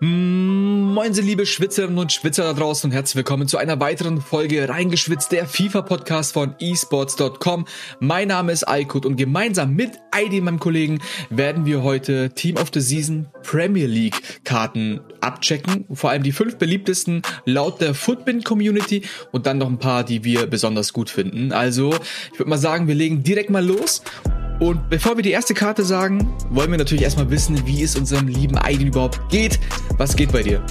Moin, Sie liebe Schwitzerinnen und Schwitzer da draußen und herzlich willkommen zu einer weiteren Folge Reingeschwitzt, der FIFA-Podcast von esports.com. Mein Name ist Aykut und gemeinsam mit Aidi, meinem Kollegen, werden wir heute Team of the Season Premier League Karten abchecken. Vor allem die fünf beliebtesten laut der Footbin Community und dann noch ein paar, die wir besonders gut finden. Also, ich würde mal sagen, wir legen direkt mal los und bevor wir die erste Karte sagen, wollen wir natürlich erstmal wissen, wie es unserem lieben Aiden überhaupt geht. Was geht bei dir?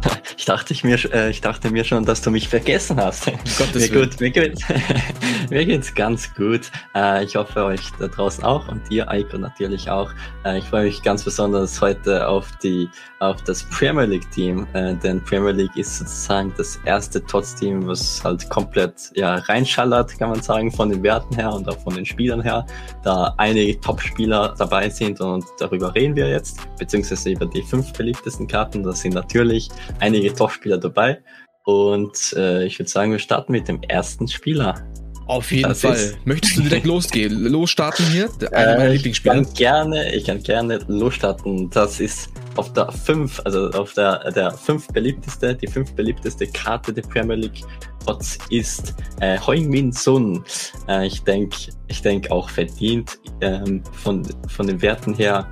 Ich dachte, ich, mir, äh, ich dachte mir schon, dass du mich vergessen hast. Gottes mir, gut, mir, geht's, mir geht's ganz gut. Äh, ich hoffe euch da draußen auch und dir, Eiko, natürlich auch. Äh, ich freue mich ganz besonders heute auf die auf das Premier League Team, denn Premier League ist sozusagen das erste Tots-Team, was halt komplett ja reinschallert, kann man sagen, von den Werten her und auch von den Spielern her, da einige Top-Spieler dabei sind und darüber reden wir jetzt, beziehungsweise über die fünf beliebtesten Karten. Da sind natürlich einige Top-Spieler dabei. Und äh, ich würde sagen, wir starten mit dem ersten Spieler. Auf jeden das Fall. Ist, Möchtest du direkt losgehen? Losstarten hier? Einer meiner äh, Lieblingsspieler. Ich kann gerne, ich kann gerne losstarten. Das ist auf der 5, also auf der, der fünf beliebteste, die fünf beliebteste Karte der Premier League Trotz ist äh, Heung-Min Sun. Äh, ich denke, ich denke auch verdient ähm, von, von den Werten her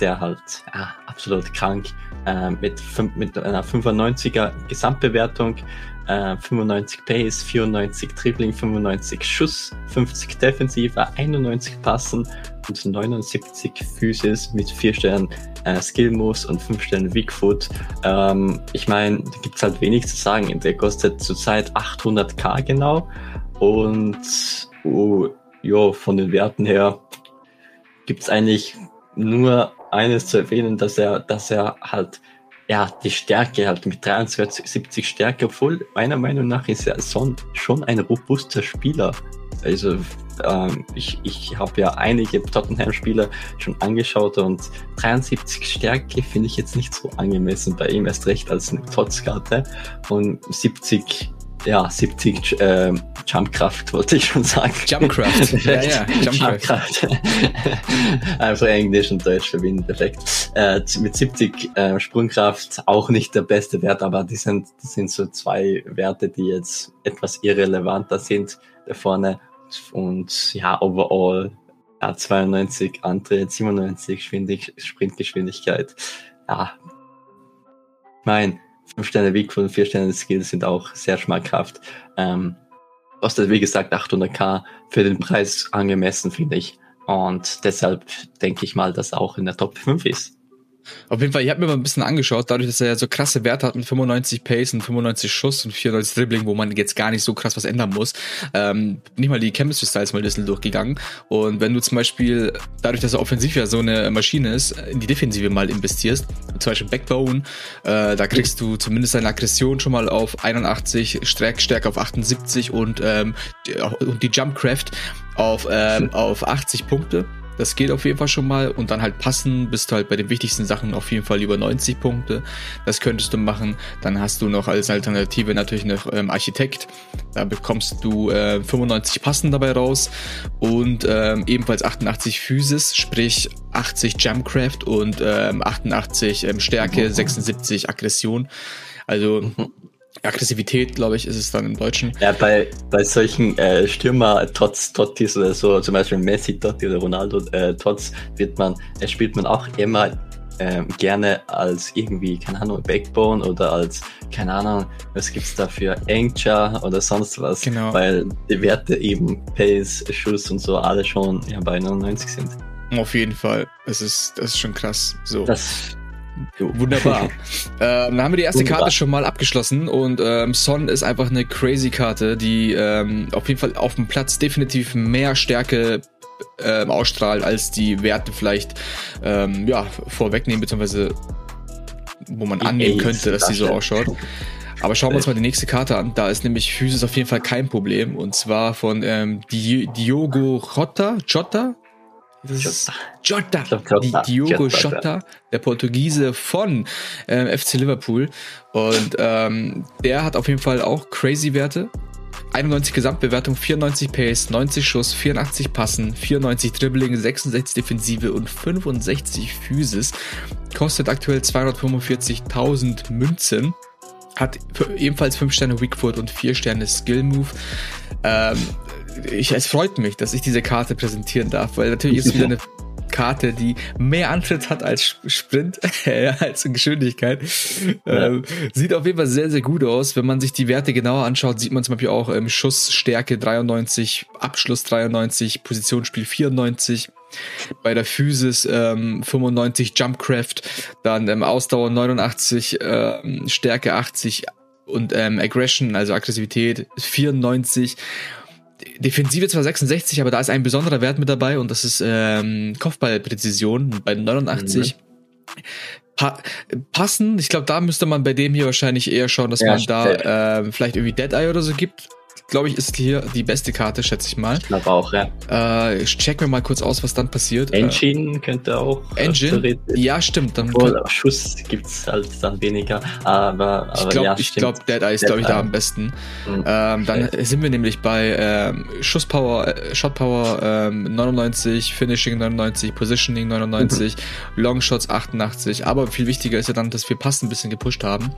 der halt ja, absolut krank äh, mit, mit einer 95er Gesamtbewertung, äh, 95 Pace, 94 Dribbling, 95 Schuss, 50 Defensive, 91 Passen und 79 Physis mit 4 Sternen äh, Skill Moves und 5 Sternen Weakfoot. Ähm, ich meine, da gibt's halt wenig zu sagen. Der kostet zurzeit 800k genau und oh, jo, von den Werten her gibt's eigentlich nur eines zu erwähnen, dass er, dass er halt ja, die Stärke halt mit 73 70 Stärke, obwohl meiner Meinung nach ist er schon, schon ein robuster Spieler. Also ähm, ich, ich habe ja einige Tottenham-Spieler schon angeschaut und 73 Stärke finde ich jetzt nicht so angemessen bei ihm, erst recht als eine Totzkarte und 70 ja, 70 äh, Jumpkraft wollte ich schon sagen. Jumpkraft. ja, ja, Jumpkraft. Einfach Englisch und Deutsch verbinden, perfekt. Äh, mit 70 äh, Sprungkraft auch nicht der beste Wert, aber die sind, das sind so zwei Werte, die jetzt etwas irrelevanter sind da vorne. Und ja, overall ja, 92 Antritt, 97 Sprintgeschwindigkeit. Ja, mein, 5 Sterne Weg von 4 Sterne Skills sind auch sehr schmackhaft. Ähm, kostet, wie gesagt, 800k für den Preis angemessen, finde ich. Und deshalb denke ich mal, dass auch in der Top 5 ist. Auf jeden Fall, ich habe mir mal ein bisschen angeschaut, dadurch, dass er ja so krasse Werte hat mit 95 Pace und 95 Schuss und 94 Dribbling, wo man jetzt gar nicht so krass was ändern muss, ähm, nicht mal die Chemistry Styles mal ein bisschen durchgegangen. Und wenn du zum Beispiel, dadurch, dass er offensiv ja so eine Maschine ist, in die Defensive mal investierst, zum Beispiel Backbone, äh, da kriegst du zumindest seine Aggression schon mal auf 81, Stärke auf 78 und, ähm, die, und die Jumpcraft auf, ähm, auf 80 Punkte. Das geht auf jeden Fall schon mal. Und dann halt passen, bist du halt bei den wichtigsten Sachen auf jeden Fall über 90 Punkte. Das könntest du machen. Dann hast du noch als Alternative natürlich noch ähm, Architekt. Da bekommst du äh, 95 Passen dabei raus und ähm, ebenfalls 88 Physis, sprich 80 Jumpcraft und ähm, 88 ähm, Stärke, 76 Aggression. Also mhm. Aggressivität, glaube ich, ist es dann im Deutschen. Ja, bei, bei solchen äh, Stürmer, trotz Tottis oder so, zum Beispiel Messi, Totti oder Ronaldo, äh, Tots, wird man, äh, spielt man auch immer ähm, gerne als irgendwie, keine Ahnung, Backbone oder als, keine Ahnung, was gibt's da für Engcha oder sonst was, genau. weil die Werte eben Pace, Schuss und so alle schon ja, bei 99 sind. Auf jeden Fall. Das ist, das ist schon krass. So. Das, Wunderbar. ähm, dann haben wir die erste Wunderbar. Karte schon mal abgeschlossen und ähm, Son ist einfach eine crazy Karte, die ähm, auf jeden Fall auf dem Platz definitiv mehr Stärke ähm, ausstrahlt, als die Werte vielleicht ähm, ja, vorwegnehmen, beziehungsweise wo man annehmen könnte, dass sie so ausschaut. Aber schauen wir uns mal die nächste Karte an. Da ist nämlich Physis auf jeden Fall kein Problem. Und zwar von ähm, Diogo Jota, Jota, das ist Jota, die Diogo Jota, der Portugiese von äh, FC Liverpool. Und ähm, der hat auf jeden Fall auch crazy Werte. 91 Gesamtbewertung, 94 Pace, 90 Schuss, 84 Passen, 94 Dribbling, 66 Defensive und 65 Physis. Kostet aktuell 245.000 Münzen. Hat ebenfalls 5 Sterne Weakfoot und 4 Sterne Skill Move. Ähm, ich, es freut mich, dass ich diese Karte präsentieren darf, weil natürlich ist wieder eine Karte, die mehr Antritt hat als Sprint, als Geschwindigkeit. Ja. Ähm, sieht auf jeden Fall sehr, sehr gut aus. Wenn man sich die Werte genauer anschaut, sieht man zum Beispiel auch ähm, Schussstärke 93, Abschluss 93, Positionsspiel 94. Bei der Physis ähm, 95 Jumpcraft, dann ähm, Ausdauer 89, ähm, Stärke 80 und ähm, Aggression, also Aggressivität 94 Defensive zwar 66, aber da ist ein besonderer Wert mit dabei und das ist ähm, Kopfballpräzision bei 89. Mhm. Pa passen, ich glaube, da müsste man bei dem hier wahrscheinlich eher schauen, dass ja, man da äh, vielleicht irgendwie Dead Eye oder so gibt glaube ich, ist hier die beste Karte, schätze ich mal. Ich glaube auch, ja. Äh, ich check mir mal kurz aus, was dann passiert. Engine äh, könnte auch. Engine? Ja, stimmt. Dann Obwohl, Schuss gibt's halt dann weniger. Aber, aber ich glaube, ja, ich glaube, Dead Eye ist, glaube ich, da am besten. Mhm. Ähm, dann sind wir nämlich bei ähm, Schusspower, äh, Shotpower ähm, 99, Finishing 99, Positioning 99, mhm. Longshots 88. Aber viel wichtiger ist ja dann, dass wir Pass ein bisschen gepusht haben.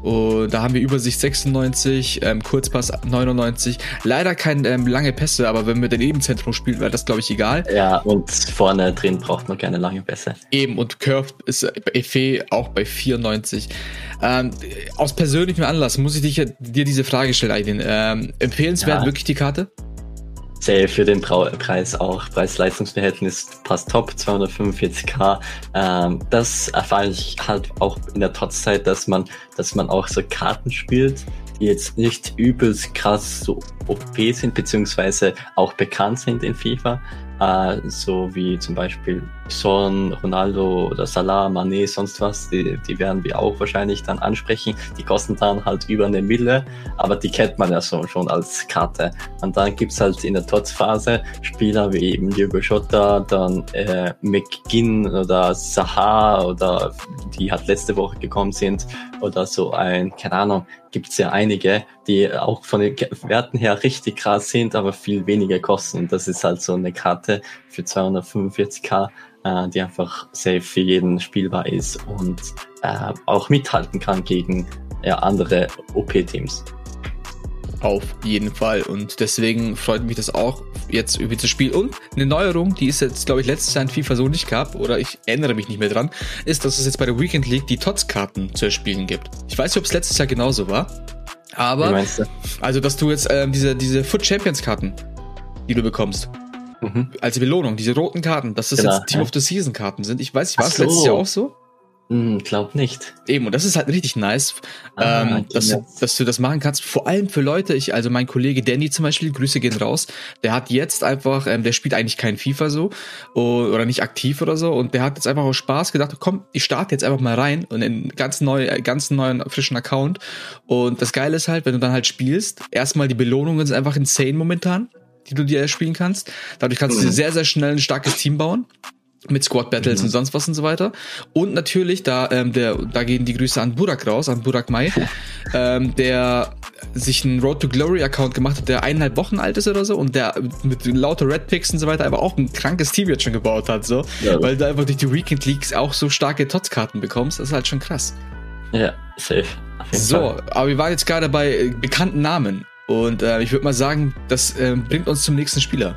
Und da haben wir Übersicht 96, ähm, Kurzpass 99, 95. Leider kein ähm, lange Pässe, aber wenn wir daneben Zentrum spielen, wäre das, glaube ich, egal. Ja, und vorne drin braucht man keine lange Pässe. Eben, und Curve ist Efe auch bei 94. Ähm, aus persönlichem Anlass muss ich dich, dir diese Frage stellen, Aydin. Ähm, empfehlenswert ja. wirklich die Karte? Sehr für den Preis auch. Preis-Leistungsverhältnis passt top, 245k. Ähm, das erfahre ich halt auch in der Trotzzeit, dass man, dass man auch so Karten spielt, jetzt nicht übelst krass so OP sind, beziehungsweise auch bekannt sind in FIFA, äh, so wie zum Beispiel Son, Ronaldo oder Salah, Mané, sonst was, die, die werden wir auch wahrscheinlich dann ansprechen. Die kosten dann halt über eine Mille, aber die kennt man ja so, schon als Karte. Und dann gibt's halt in der Tots-Phase Spieler wie eben Diego Jota, dann äh, McGinn oder Sahar oder die halt letzte Woche gekommen sind oder so ein, keine Ahnung, gibt's ja einige, die auch von den Werten her richtig krass sind, aber viel weniger kosten. Und das ist halt so eine Karte für 245k äh, die einfach safe für jeden spielbar ist und äh, auch mithalten kann gegen ja, andere OP-Teams. Auf jeden Fall. Und deswegen freut mich das auch, jetzt irgendwie zu spielen. Und eine Neuerung, die es jetzt, glaube ich, letztes Jahr in FIFA so nicht gab, oder ich erinnere mich nicht mehr dran, ist, dass es jetzt bei der Weekend League die TOTS-Karten zu erspielen gibt. Ich weiß nicht, ob es letztes Jahr genauso war. Aber, also, dass du jetzt ähm, diese, diese Foot Champions Karten, die du bekommst, Mhm. Als Belohnung, diese roten Karten, dass das genau, jetzt Team ja. of the Season Karten sind. Ich weiß nicht, war es so. letztes Jahr auch so? Hm, glaub nicht. Eben, und das ist halt richtig nice, ah, ähm, dass, du, dass du das machen kannst. Vor allem für Leute, ich, also mein Kollege Danny zum Beispiel, Grüße gehen raus, der hat jetzt einfach, ähm, der spielt eigentlich kein FIFA so oder nicht aktiv oder so und der hat jetzt einfach aus Spaß gedacht, komm, ich starte jetzt einfach mal rein und in ganz neu, ganz neuen, frischen Account. Und das Geile ist halt, wenn du dann halt spielst, erstmal die Belohnungen sind einfach insane momentan die du dir erspielen kannst. Dadurch kannst mhm. du dir sehr, sehr schnell ein starkes Team bauen mit Squad Battles mhm. und sonst was und so weiter. Und natürlich, da, ähm, der, da gehen die Grüße an Burak raus, an Burak Mai, ähm, der sich einen Road to Glory Account gemacht hat, der eineinhalb Wochen alt ist oder so und der mit lauter Red Picks und so weiter aber auch ein krankes Team jetzt schon gebaut hat, so. Ja. Weil du einfach durch die Weekend Leagues auch so starke Tots-Karten bekommst. Das ist halt schon krass. Ja, safe. So, Fall. aber wir waren jetzt gerade bei bekannten Namen. Und äh, ich würde mal sagen, das äh, bringt uns zum nächsten Spieler.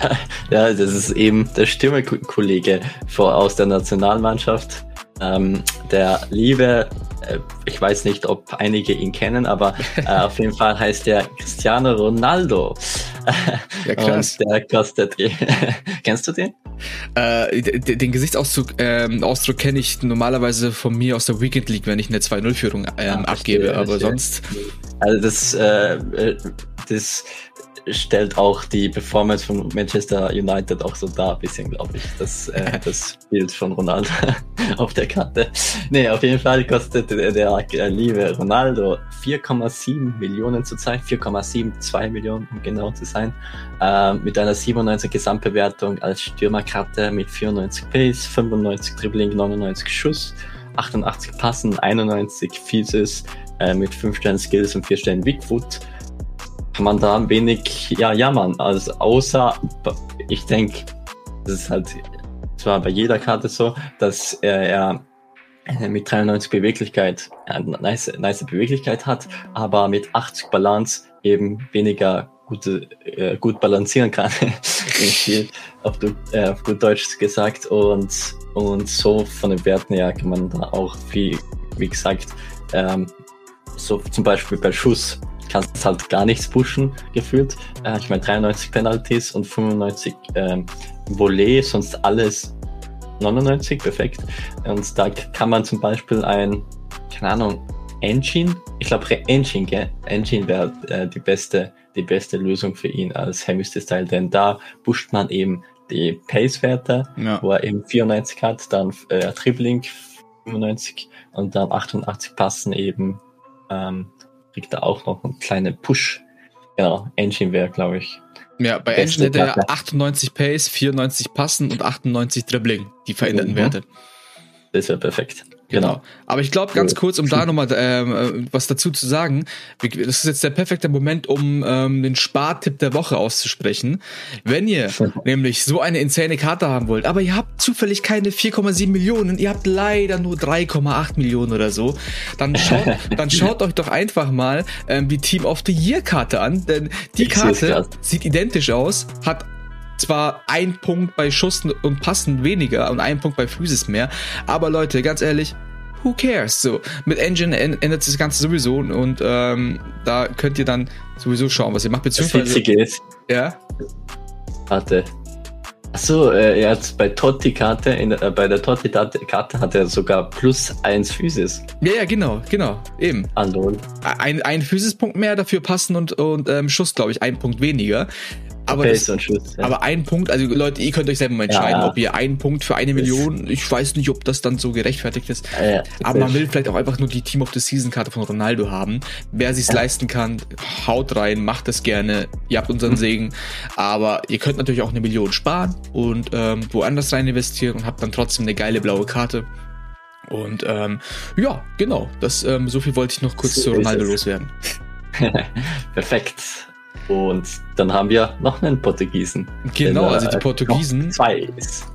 Ja, das ist eben der Stürmerkollege aus der Nationalmannschaft. Ähm, der liebe, äh, ich weiß nicht, ob einige ihn kennen, aber äh, auf jeden Fall heißt der Cristiano Ronaldo. Ja, krass. Und der kostet. Kennst du den? Äh, den Gesichtsausdruck ähm, kenne ich normalerweise von mir aus der Weekend League, wenn ich eine 2-0-Führung ähm, ah, abgebe, aber verstehe. sonst. Also das, äh, äh das stellt auch die Performance von Manchester United auch so dar, ein bisschen, glaube ich. Das, äh, das Bild von Ronaldo auf der Karte. Nee, auf jeden Fall kostet der, der liebe Ronaldo 4,7 Millionen zurzeit, 4,72 Millionen, um genau zu sein, äh, mit einer 97 Gesamtbewertung als Stürmerkarte mit 94 Pace, 95 Dribbling, 99 Schuss, 88 Passen, 91 Physis, äh, mit 5 Sternen Skills und 4 Sternen Bigfoot kann man da ein wenig ja, jammern. Also außer, ich denke, das ist halt zwar bei jeder Karte so, dass er, er mit 93 Beweglichkeit eine nice, nice Beweglichkeit hat, aber mit 80 Balance eben weniger gute, äh, gut balancieren kann Spiel, auf, äh, auf gut Deutsch gesagt. Und, und so von den Werten her kann man da auch, wie, wie gesagt, ähm, so zum Beispiel bei Schuss kannst du halt gar nichts pushen, gefühlt. Äh, ich meine 93 Penalties und 95 ähm, Volley, sonst alles 99, perfekt. Und da kann man zum Beispiel ein, keine Ahnung, Engine, ich glaube Engine, gell? Engine wäre äh, die beste, die beste Lösung für ihn als Hemister-Style, denn da pusht man eben die Pace-Werte, ja. wo er eben 94 hat, dann äh, Dribbling 95 und dann 88 passen eben, ähm, kriegt er auch noch einen kleinen Push. Genau, Engine wäre, glaube ich. Ja, bei Engine hätte er 98 Pace, 94 Passen und 98 Dribbling, die veränderten mhm. Werte. Das wäre perfekt. Genau. genau. Aber ich glaube, ganz kurz, um da nochmal ähm, äh, was dazu zu sagen, das ist jetzt der perfekte Moment, um ähm, den Spartipp der Woche auszusprechen. Wenn ihr nämlich so eine insane Karte haben wollt, aber ihr habt zufällig keine 4,7 Millionen, ihr habt leider nur 3,8 Millionen oder so, dann schaut, dann schaut euch doch einfach mal ähm, die Team of the Year Karte an, denn die Karte sieht identisch aus, hat zwar ein Punkt bei Schuss und Passen weniger und ein Punkt bei Physis mehr, aber Leute, ganz ehrlich, who cares? So, mit Engine ändert sich das Ganze sowieso und ähm, da könnt ihr dann sowieso schauen, was ihr macht. Beziehungsweise. Das Witzige ist. Ja. Warte. Achso, äh, er hat bei Totti-Karte, äh, bei der Totti-Karte hat er sogar plus eins Physis. Ja, ja, genau, genau, eben. Ein, ein Physis-Punkt mehr, dafür passen und, und ähm, Schuss, glaube ich, ein Punkt weniger. Aber, das, Schuss, ja. aber ein Punkt, also Leute, ihr könnt euch selber mal entscheiden, ja. ob ihr einen Punkt für eine Million, ich weiß nicht, ob das dann so gerechtfertigt ist. Ja, aber man will vielleicht auch einfach nur die Team of the Season Karte von Ronaldo haben. Wer sich's leisten kann, haut rein, macht das gerne. Ihr habt unseren mhm. Segen. Aber ihr könnt natürlich auch eine Million sparen und ähm, woanders rein investieren und habt dann trotzdem eine geile blaue Karte. Und ähm, ja, genau. Das ähm, so viel wollte ich noch kurz so zu Ronaldo loswerden. Perfekt. Und dann haben wir noch einen Portugiesen. Genau, also die Portugiesen. Zwei ist.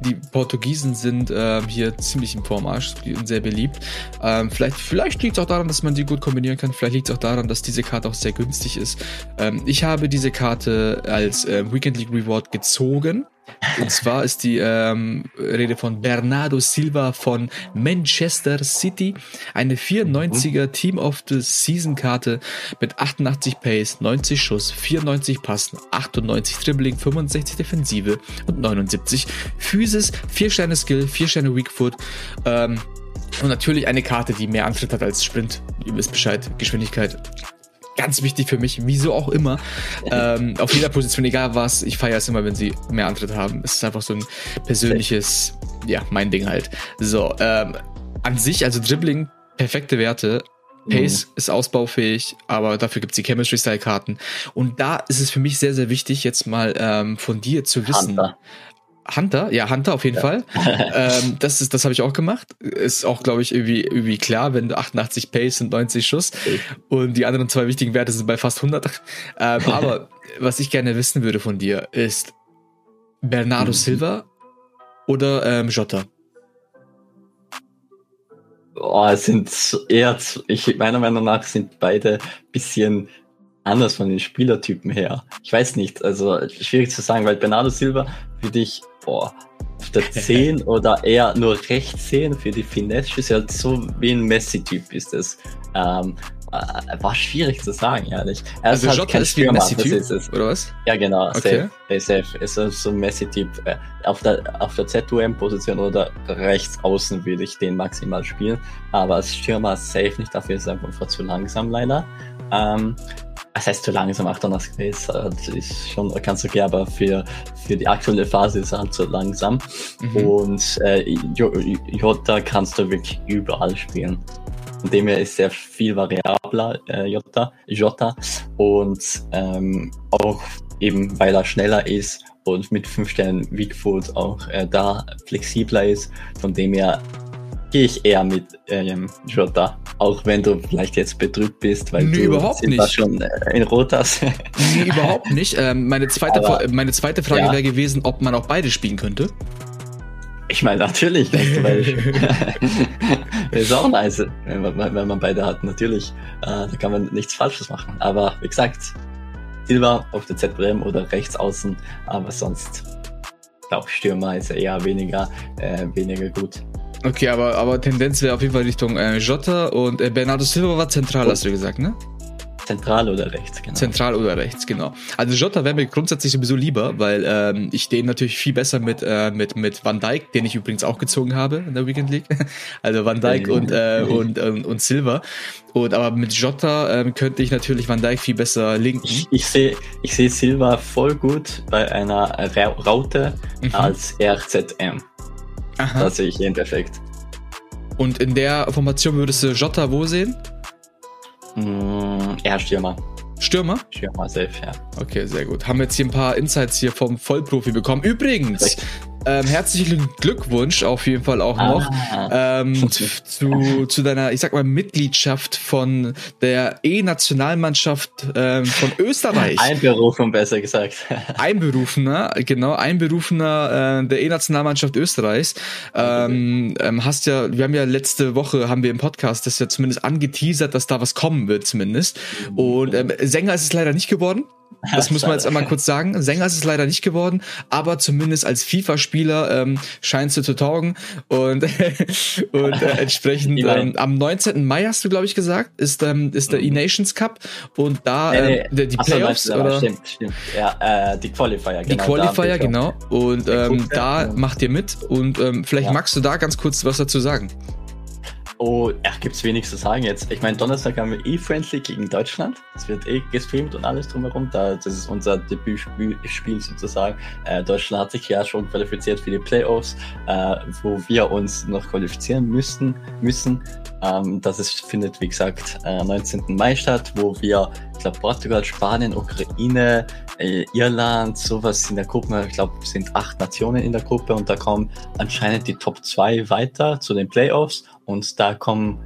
Die Portugiesen sind ähm, hier ziemlich im Vormarsch und sehr beliebt. Ähm, vielleicht vielleicht liegt es auch daran, dass man sie gut kombinieren kann. Vielleicht liegt es auch daran, dass diese Karte auch sehr günstig ist. Ähm, ich habe diese Karte als äh, Weekend League Reward gezogen. Und zwar ist die ähm, Rede von Bernardo Silva von Manchester City. Eine 94er Team of the Season Karte mit 88 Pace, 90 Schuss, 94 Passen, 98 Dribbling, 65 Defensive und 79 Physis, 4 Sterne Skill, 4 Sterne Weak Foot. Ähm, und natürlich eine Karte, die mehr Antritt hat als Sprint. Ihr wisst Bescheid, Geschwindigkeit ganz wichtig für mich, wieso auch immer. ähm, auf jeder Position, egal was, ich feiere es immer, wenn sie mehr Antritt haben. Es ist einfach so ein persönliches, ja, mein Ding halt. So, ähm, an sich, also Dribbling, perfekte Werte. Pace mhm. ist ausbaufähig, aber dafür gibt's die Chemistry-Style-Karten. Und da ist es für mich sehr, sehr wichtig, jetzt mal ähm, von dir zu wissen. Hunter. Hunter, ja, Hunter auf jeden ja. Fall. ähm, das ist, das habe ich auch gemacht. Ist auch, glaube ich, irgendwie, irgendwie klar, wenn du 88 Pace und 90 Schuss und die anderen zwei wichtigen Werte sind bei fast 100. Ähm, aber was ich gerne wissen würde von dir ist Bernardo mhm. Silva oder ähm, Jota? Oh, es sind eher, ich, meiner Meinung nach sind beide bisschen anders von den Spielertypen her. Ich weiß nicht, also schwierig zu sagen, weil Bernardo Silva für dich boah, auf der 10 oder eher nur rechts sehen für die Finesse ist ja so wie ein Messi-Typ ist es. Ähm, äh, war schwierig zu sagen, ehrlich. Er also ist halt kein ist wie Messi-Typ, oder was? Ja, genau, okay. safe. safe. Ist so ein Messi-Typ. Äh, auf der, auf der ZUM-Position oder rechts außen würde ich den maximal spielen, aber als Stürmer safe nicht, dafür ist er einfach zu langsam leider. Ähm, das heißt zu langsam, 88 Pace das ist schon ganz okay, aber für, für die aktuelle Phase ist er halt zu langsam. Mhm. Und äh, Jota kannst du wirklich überall spielen. Von dem her ist sehr viel variabler, äh, Jota, Jota. Und ähm, auch eben, weil er schneller ist und mit 5 Sternen Weakfoot auch äh, da flexibler ist. Von dem her gehe ich eher mit ähm, Jota, auch wenn du vielleicht jetzt betrübt bist, weil nee, du überhaupt nicht. schon äh, in Rot hast. nee, überhaupt nicht. Ähm, meine, zweite, Aber, meine zweite Frage ja. wäre gewesen, ob man auch beide spielen könnte. Ich meine, natürlich. ist auch nice, wenn man, wenn man beide hat, natürlich. Äh, da kann man nichts Falsches machen. Aber wie gesagt, Silva auf der ZBM oder rechts außen, aber sonst, glaube Stürmer ist eher weniger, äh, weniger gut. Okay, aber, aber Tendenz wäre auf jeden Fall Richtung äh, Jota und äh, Bernardo Silva war zentral, hast du gesagt, ne? Zentral oder rechts, genau. Zentral oder rechts, genau. Also Jota wäre mir grundsätzlich sowieso lieber, weil ähm, ich den natürlich viel besser mit, äh, mit, mit Van Dijk, den ich übrigens auch gezogen habe in der Weekend League. Also Van Dijk und, äh, und, und, und Silva. Und aber mit Jota ähm, könnte ich natürlich Van Dijk viel besser linken. Ich, ich sehe ich seh Silva voll gut bei einer Raute mhm. als RZM. Aha. Das sehe ich ihn perfekt. Und in der Formation würdest du Jota wo sehen? Mm, eher Stürmer. Stürmer? Stürmer, safe, ja. Okay, sehr gut. Haben wir jetzt hier ein paar Insights hier vom Vollprofi bekommen. Übrigens, ähm, herzlichen Glückwunsch auf jeden Fall auch noch ah. ähm, zu, zu deiner, ich sag mal, Mitgliedschaft von der E-Nationalmannschaft ähm, von Österreich. Einberufen, besser gesagt. Einberufener, genau, Einberufener äh, der E-Nationalmannschaft Österreichs. Ähm, ähm, hast ja, wir haben ja letzte Woche, haben wir im Podcast das ja zumindest angeteasert, dass da was kommen wird zumindest. Und ähm, Sänger ist es leider nicht geworden. Das muss man jetzt einmal kurz sagen. Sänger ist es leider nicht geworden, aber zumindest als FIFA-Spieler ähm, scheinst du zu taugen. Und, und äh, entsprechend ähm, am 19. Mai hast du, glaube ich, gesagt, ist, ähm, ist der mhm. E-Nations Cup und da nee, nee. Ähm, die Playoffs. So, oder? Stimmt, stimmt. Ja, äh, die Qualifier, genau. Die Qualifier, genau. Und ähm, da macht ihr mit und ähm, vielleicht ja. magst du da ganz kurz was dazu sagen. Oh, ja, gibt's wenig zu sagen jetzt. Ich meine, Donnerstag haben wir E-Friendly gegen Deutschland. Es wird eh gestreamt und alles drumherum. Da, das ist unser Debütspiel sozusagen. Äh, Deutschland hat sich ja schon qualifiziert für die Playoffs, äh, wo wir uns noch qualifizieren müssten, müssen. Ähm, das ist, findet, wie gesagt, äh, 19. Mai statt, wo wir, ich glaube, Portugal, Spanien, Ukraine, äh, Irland, sowas in der Gruppe. Ich glaube, sind acht Nationen in der Gruppe und da kommen anscheinend die Top 2 weiter zu den Playoffs und da kommen,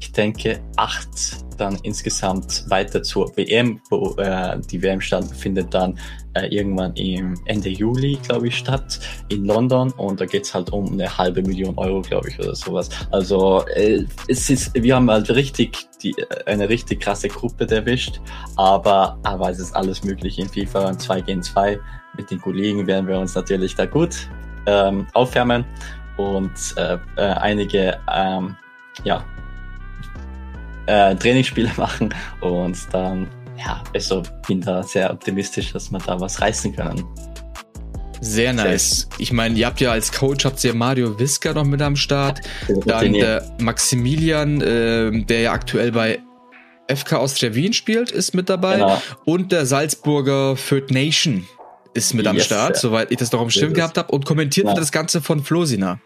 ich denke, acht dann insgesamt weiter zur WM, wo äh, die WM stattfindet dann äh, irgendwann im Ende Juli, glaube ich, statt in London und da geht's halt um eine halbe Million Euro, glaube ich, oder sowas. Also äh, es ist, wir haben halt richtig die, äh, eine richtig krasse Gruppe erwischt, aber, aber es ist alles möglich in FIFA 2 gegen 2. Mit den Kollegen werden wir uns natürlich da gut ähm, aufwärmen und äh, äh, einige ähm, ja, äh, Trainingsspiele machen und dann, ja, also bin da sehr optimistisch, dass wir da was reißen können. Sehr nice. Ich meine, ihr habt ja als Coach habt ihr Mario Wiska noch mit am Start. Dann der Maximilian, äh, der ja aktuell bei FK Austria Wien spielt, ist mit dabei. Genau. Und der Salzburger Third Nation ist mit yes, am Start, ja. soweit ich das noch im Schirm gehabt habe. Und kommentiert ja. das Ganze von Flosina.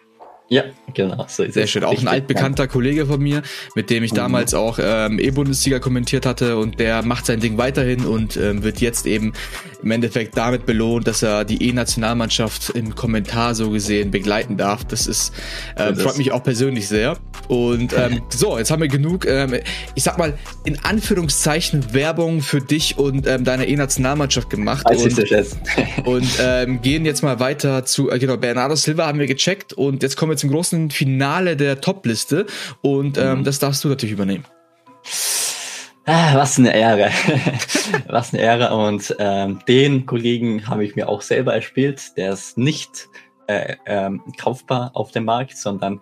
Ja, genau. So Sehr schön. Auch ein altbekannter ja. Kollege von mir, mit dem ich mhm. damals auch ähm, E-Bundesliga kommentiert hatte und der macht sein Ding weiterhin und ähm, wird jetzt eben im Endeffekt damit belohnt, dass er die E-Nationalmannschaft im Kommentar so gesehen begleiten darf. Das ist äh, freut mich auch persönlich sehr. Und ähm, so, jetzt haben wir genug, ähm, ich sag mal, in Anführungszeichen Werbung für dich und ähm, deine E-Nationalmannschaft gemacht. Als und, und ähm, gehen jetzt mal weiter zu, äh, genau, Bernardo Silva haben wir gecheckt und jetzt kommen wir zum großen Finale der Top-Liste und ähm, mhm. das darfst du natürlich übernehmen. Ah, was eine Ehre. was eine Ehre. Und ähm, den Kollegen habe ich mir auch selber erspielt. Der ist nicht äh, ähm, kaufbar auf dem Markt, sondern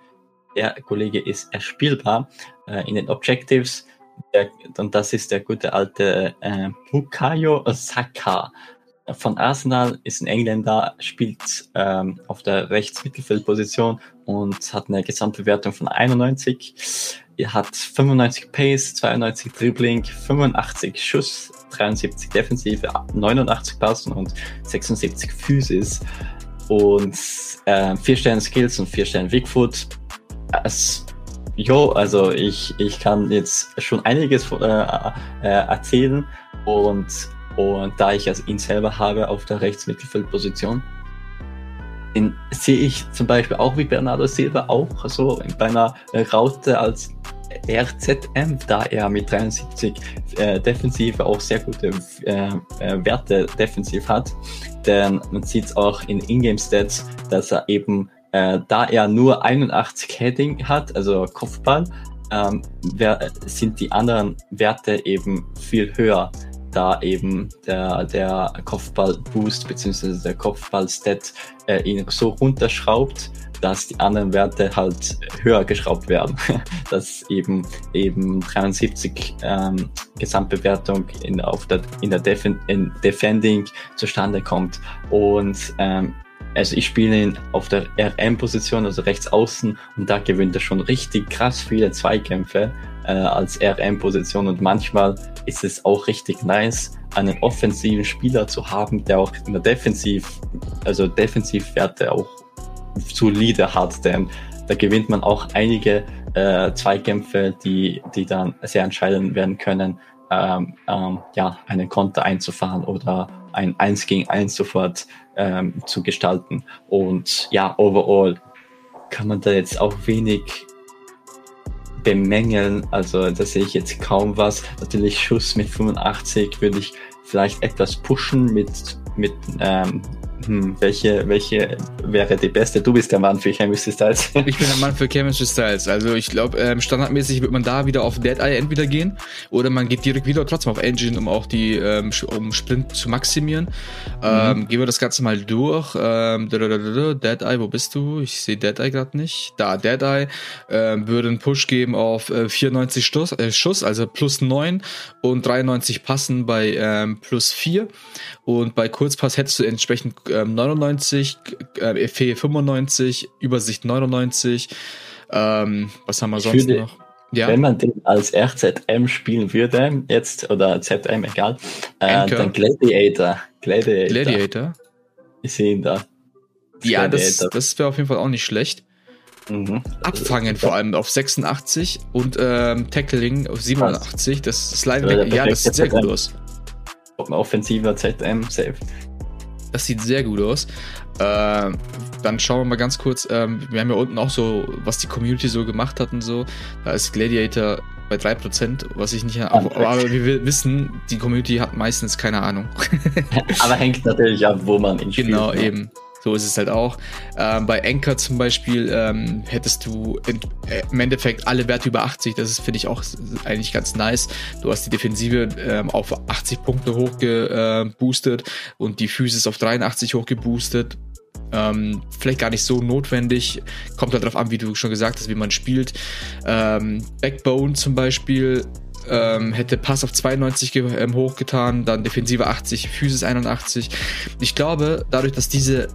der Kollege ist erspielbar äh, in den Objectives. Der, und das ist der gute alte äh, Bukayo Saka von Arsenal, ist ein Engländer, spielt ähm, auf der Rechtsmittelfeldposition und hat eine Gesamtbewertung von 91. Er hat 95 Pace, 92 Dribbling, 85 Schuss, 73 Defensive, 89 Passen und 76 Physis und äh, 4 Sterne Skills und 4 Sterne Wigfoot. Jo, also ich, ich kann jetzt schon einiges äh, äh, erzählen und, und da ich also ihn selber habe auf der Rechtsmittelfeldposition, den sehe ich zum Beispiel auch wie Bernardo Silva auch so bei einer Raute als RZM, da er mit 73 äh, Defensive auch sehr gute äh, äh, Werte defensiv hat. Denn man sieht es auch in Ingame-Stats, dass er eben, äh, da er nur 81 Heading hat, also Kopfball, ähm, wer, sind die anderen Werte eben viel höher, da eben der, der Kopfball-Boost bzw. der Kopfball-Stat äh, ihn so runterschraubt, dass die anderen Werte halt höher geschraubt werden. dass eben eben 73 ähm, Gesamtbewertung in, auf der, in der Defen in Defending zustande kommt. Und ähm, also ich spiele ihn auf der RM-Position, also rechts außen, und da gewinnt er schon richtig krass viele Zweikämpfe äh, als RM-Position. Und manchmal ist es auch richtig nice, einen offensiven Spieler zu haben, der auch in der Defensiv, also Defensivwerte auch solide hat, denn da gewinnt man auch einige äh, Zweikämpfe, die, die dann sehr entscheidend werden können, ähm, ähm, ja, einen Konter einzufahren oder ein 1 gegen 1 sofort ähm, zu gestalten. Und ja, overall kann man da jetzt auch wenig bemängeln. Also da sehe ich jetzt kaum was. Natürlich Schuss mit 85 würde ich vielleicht etwas pushen mit, mit ähm, hm, welche, welche wäre die beste? Du bist der Mann für Chemistry Styles. ich bin der Mann für Chemistry Styles. Also ich glaube, ähm, standardmäßig wird man da wieder auf Dead Eye entweder gehen oder man geht direkt wieder trotzdem auf Engine, um auch die ähm, um Sprint zu maximieren. Mhm. Ähm, gehen wir das Ganze mal durch. Ähm, Dead Eye, wo bist du? Ich sehe Dead Eye gerade nicht. Da, Dead Eye ähm, würde einen Push geben auf äh, 94 Stoß, äh, Schuss, also plus 9 und 93 Passen bei ähm, plus 4. Und bei Kurzpass hättest du entsprechend ähm, 99, äh, Effet 95, Übersicht 99. Ähm, was haben wir sonst würde, noch? Ja. Wenn man den als RZM spielen würde, jetzt, oder ZM, egal, äh, dann Gladiator. Gladiator. Gladiator? Ich sehe ihn da. Ja, das, das wäre auf jeden Fall auch nicht schlecht. Mhm. Abfangen vor allem auf 86 und ähm, Tackling auf 87. Das Slide, ja, das sieht sehr gut aus. Offensiver ZM, safe. Das sieht sehr gut aus. Äh, dann schauen wir mal ganz kurz. Ähm, wir haben ja unten auch so, was die Community so gemacht hat und so. Da ist Gladiator bei 3%, was ich nicht. Aber, aber wir wissen, die Community hat meistens keine Ahnung. aber hängt natürlich ab, wo man ihn spielt. Genau, ne? eben. So ist es halt auch. Ähm, bei Anchor zum Beispiel ähm, hättest du in, äh, im Endeffekt alle Werte über 80. Das finde ich, auch eigentlich ganz nice. Du hast die Defensive ähm, auf 80 Punkte hochgeboostet äh, und die Physis auf 83 hochgeboostet. Ähm, vielleicht gar nicht so notwendig. Kommt halt darauf an, wie du schon gesagt hast, wie man spielt. Ähm, Backbone zum Beispiel ähm, hätte Pass auf 92 ähm, hochgetan, dann Defensive 80, Physis 81. Ich glaube, dadurch, dass diese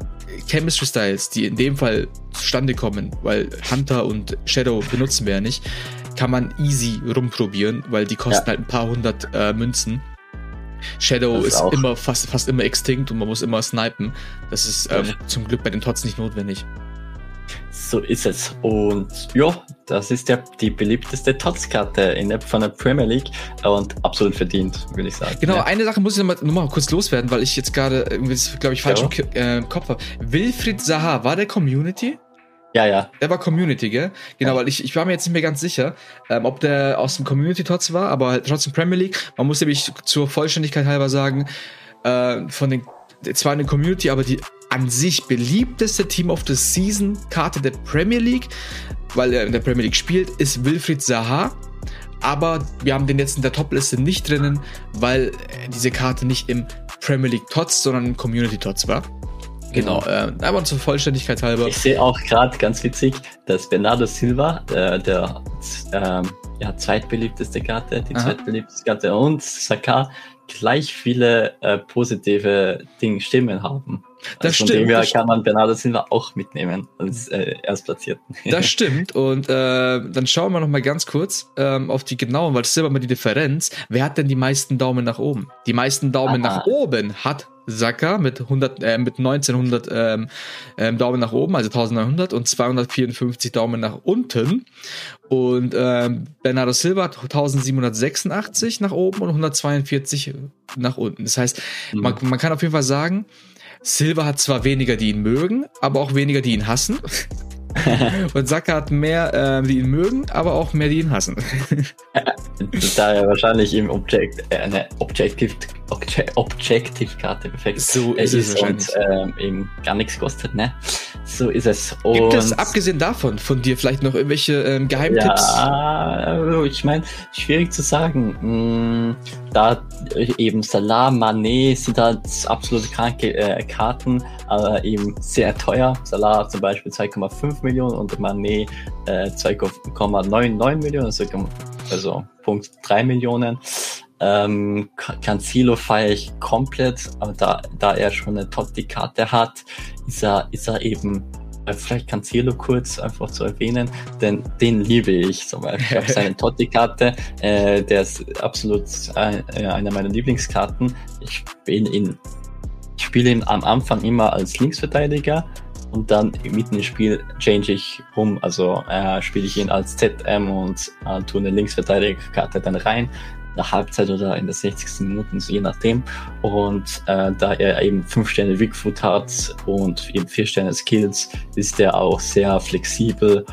Chemistry Styles, die in dem Fall zustande kommen, weil Hunter und Shadow benutzen wir ja nicht, kann man easy rumprobieren, weil die kosten ja. halt ein paar hundert äh, Münzen. Shadow ist, ist immer fast, fast immer extinct und man muss immer snipen. Das ist ähm, zum Glück bei den Tots nicht notwendig. So ist es. Und ja, das ist ja die beliebteste Tots-Karte von der Premier League und absolut verdient, würde ich sagen. Genau, ja. eine Sache muss ich nochmal noch mal kurz loswerden, weil ich jetzt gerade irgendwie, glaube ich, falsch ja. im äh, Kopf habe. Wilfried Zaha, war der Community? Ja, ja. Der war Community, gell? Genau, ja. weil ich, ich war mir jetzt nicht mehr ganz sicher, ähm, ob der aus dem Community-Tots war, aber halt trotzdem Premier League. Man muss nämlich zur Vollständigkeit halber sagen, äh, von den zwar eine Community, aber die an sich beliebteste Team of the Season Karte der Premier League, weil er in der Premier League spielt, ist Wilfried Zaha. Aber wir haben den jetzt in der Top-Liste nicht drinnen, weil diese Karte nicht im Premier League Tots, sondern im Community Tots war. Genau, genau. äh, aber zur Vollständigkeit halber. Ich sehe auch gerade ganz witzig, dass Bernardo Silva, äh, der ähm, ja, zweitbeliebteste Karte, die Aha. zweitbeliebteste Karte und Saka gleich viele äh, positive Ding Stimmen haben. Das also stimmt. Von dem her kann man Bernardo Silva auch mitnehmen als äh, Erstplatzierten. Das stimmt. Und äh, dann schauen wir noch mal ganz kurz ähm, auf die genauen, weil das ist immer die Differenz. Wer hat denn die meisten Daumen nach oben? Die meisten Daumen Aha. nach oben hat Saka mit 100, äh, mit 1900 ähm, ähm, Daumen nach oben, also 1900 und 254 Daumen nach unten. Und ähm, Bernardo Silva hat 1786 nach oben und 142 nach unten. Das heißt, mhm. man, man kann auf jeden Fall sagen, Silver hat zwar weniger, die ihn mögen, aber auch weniger, die ihn hassen. und Saka hat mehr, äh, die ihn mögen, aber auch mehr, die ihn hassen. da er wahrscheinlich im Object, äh, eine Objective, Objective Karte perfekt so ist, ist es und ähm, eben gar nichts kostet, ne? So ist es. Und Gibt es abgesehen davon von dir vielleicht noch irgendwelche ähm, Geheimtipps? Ja, also ich meine, schwierig zu sagen. Hm, da eben Salah, Mané sind halt absolute kranke äh, Karten, aber eben sehr teuer. Salah zum Beispiel 2,5 Millionen und Mané äh, 2,99 Millionen, also, also Punkt 3 Millionen. Ähm, Cancelo feiere ich komplett, aber da, da er schon eine Totti-Karte hat, ist er, ist er eben äh, vielleicht Cancelo kurz einfach zu erwähnen, denn den liebe ich zum Beispiel. Ich habe seine Totti-Karte, äh, der ist absolut äh, einer meiner Lieblingskarten. Ich spiele ihn, ich spiele ihn am Anfang immer als Linksverteidiger und dann mitten im Spiel change ich um, also äh, spiele ich ihn als ZM und äh, tue eine Linksverteidigerkarte dann rein der Halbzeit oder in der 60. Minute, je nachdem. Und äh, da er eben 5 Sterne Weakfoot hat und eben 4 Sterne Skills, ist er auch sehr flexibel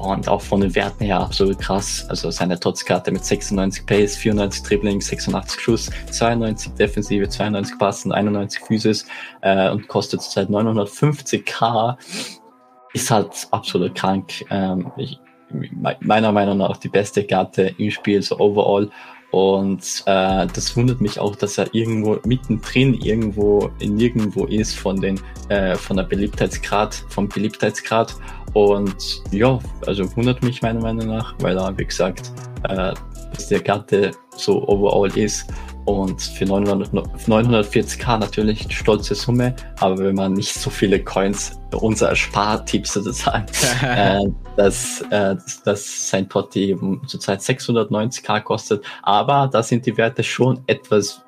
und auch von den Werten her absolut krass. Also seine Trotzkarte mit 96 Pace, 94 Dribbling, 86 Schuss, 92 Defensive, 92 Passen, 91 Physis äh, und kostet zurzeit 950k. Ist halt absolut krank. Ähm, ich, meiner Meinung nach die beste Karte im Spiel, so overall. Und äh, das wundert mich auch, dass er irgendwo mittendrin irgendwo nirgendwo ist von den äh, von der Beliebtheitsgrad, vom Beliebtheitsgrad. Und ja, also wundert mich meiner Meinung nach, weil er, wie gesagt, äh, dass der Gatte so overall ist. Und für 900, 940k natürlich eine stolze Summe, aber wenn man nicht so viele Coins, unser Spartipp sozusagen, äh, dass, äh, dass sein Totti eben zurzeit 690k kostet. Aber da sind die Werte schon etwas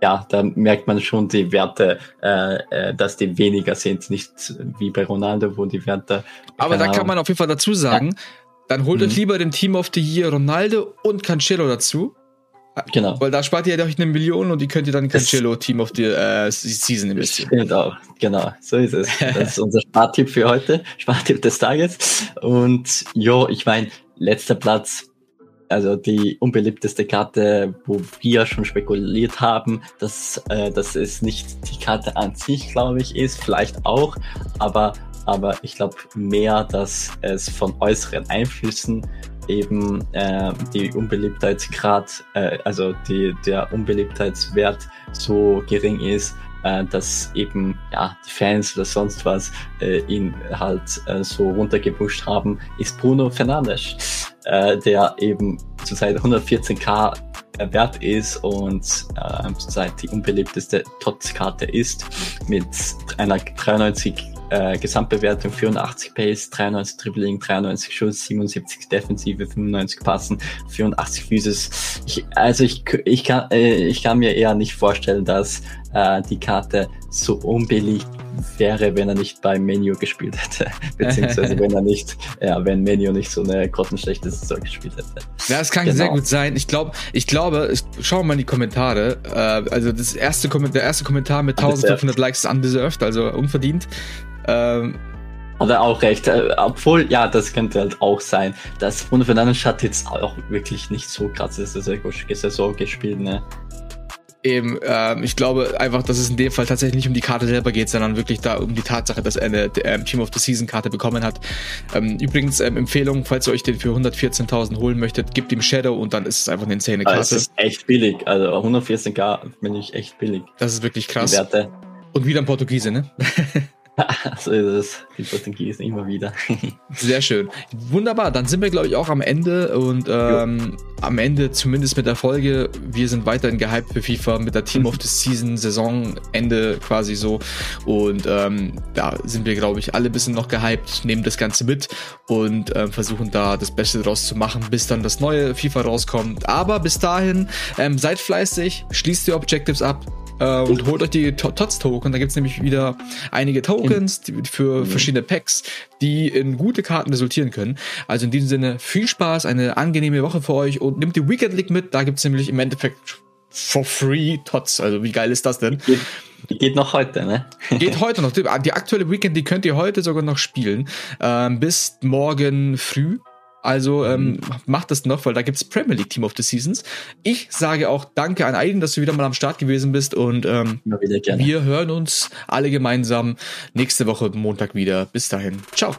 ja, da merkt man schon die Werte, äh, äh, dass die weniger sind, nicht wie bei Ronaldo, wo die Werte. Aber da kann man auf jeden Fall dazu sagen, ja. dann holt mhm. euch lieber den Team of the Year Ronaldo und Cancelo dazu, Genau. Weil da spart ihr euch eine Million und die könnt ihr dann in Cancelo Team of the äh, Season investieren. Genau, genau, so ist es. Das ist unser Spartipp für heute, Spartipp des Tages. Und jo, ich meine, letzter Platz, also die unbeliebteste Karte, wo wir schon spekuliert haben, dass, äh, dass es nicht die Karte an sich, glaube ich, ist, vielleicht auch, aber, aber ich glaube mehr, dass es von äußeren Einflüssen eben äh, die Unbeliebtheitsgrad, äh, also die, der Unbeliebtheitswert so gering ist, äh, dass eben ja die Fans oder sonst was äh, ihn halt äh, so runtergepusht haben, ist Bruno Fernandes, äh, der eben zurzeit 114k wert ist und äh, zurzeit die unbeliebteste Tots-Karte ist mit einer 93 äh, Gesamtbewertung 84 Pace, 93 Dribbling, 93 Schuss, 77 Defensive, 95 Passen, 84 Physis. Ich, also ich, ich, kann, äh, ich kann mir eher nicht vorstellen, dass äh, die Karte so unbeliebt wäre, wenn er nicht beim Menu gespielt hätte. Beziehungsweise wenn er nicht, ja, wenn Menu nicht so eine grottenschlechte Saison gespielt hätte. Ja, es kann genau. sehr gut sein. Ich glaube, ich glaube, ich, schau mal in die Kommentare. Äh, also das erste der erste Kommentar mit 1500 Likes ist undeserved, also unverdient. Ähm, hat er auch recht. Äh, obwohl, ja, das könnte halt auch sein. Das Bruno Fernandes hat jetzt auch wirklich nicht so krasse Saison gespielt, ne? Eben, ähm, ich glaube einfach, dass es in dem Fall tatsächlich nicht um die Karte selber geht, sondern wirklich da um die Tatsache, dass er eine ähm, Team of the Season Karte bekommen hat. Ähm, übrigens, ähm, Empfehlung, falls ihr euch den für 114.000 holen möchtet, gebt ihm Shadow und dann ist es einfach eine insane Karte. Das ist echt billig, also 114k finde ich echt billig. Das ist wirklich krass. Die Werte. Und wieder ein Portugiese, ne? so ist es. Die Portugiesen immer wieder. Sehr schön. Wunderbar. Dann sind wir, glaube ich, auch am Ende und ähm, am Ende zumindest mit der Folge. Wir sind weiterhin gehypt für FIFA mit der Team of the Season Saisonende quasi so. Und ähm, da sind wir, glaube ich, alle ein bisschen noch gehypt, nehmen das Ganze mit und äh, versuchen da das Beste draus zu machen, bis dann das neue FIFA rauskommt. Aber bis dahin, ähm, seid fleißig, schließt die Objectives ab, äh, und holt euch die TOTS-Token. Da gibt's nämlich wieder einige Tokens die, für mhm. verschiedene Packs, die in gute Karten resultieren können. Also in diesem Sinne viel Spaß, eine angenehme Woche für euch und nehmt die Weekend League mit. Da gibt's nämlich im Endeffekt for free TOTS. Also wie geil ist das denn? Die geht noch heute, ne? Geht heute noch. Die aktuelle Weekend, die könnt ihr heute sogar noch spielen. Ähm, bis morgen früh. Also ähm, macht das noch, weil da gibt's Premier League Team of the Seasons. Ich sage auch Danke an Aiden, dass du wieder mal am Start gewesen bist und ähm, wir hören uns alle gemeinsam nächste Woche Montag wieder. Bis dahin. Ciao.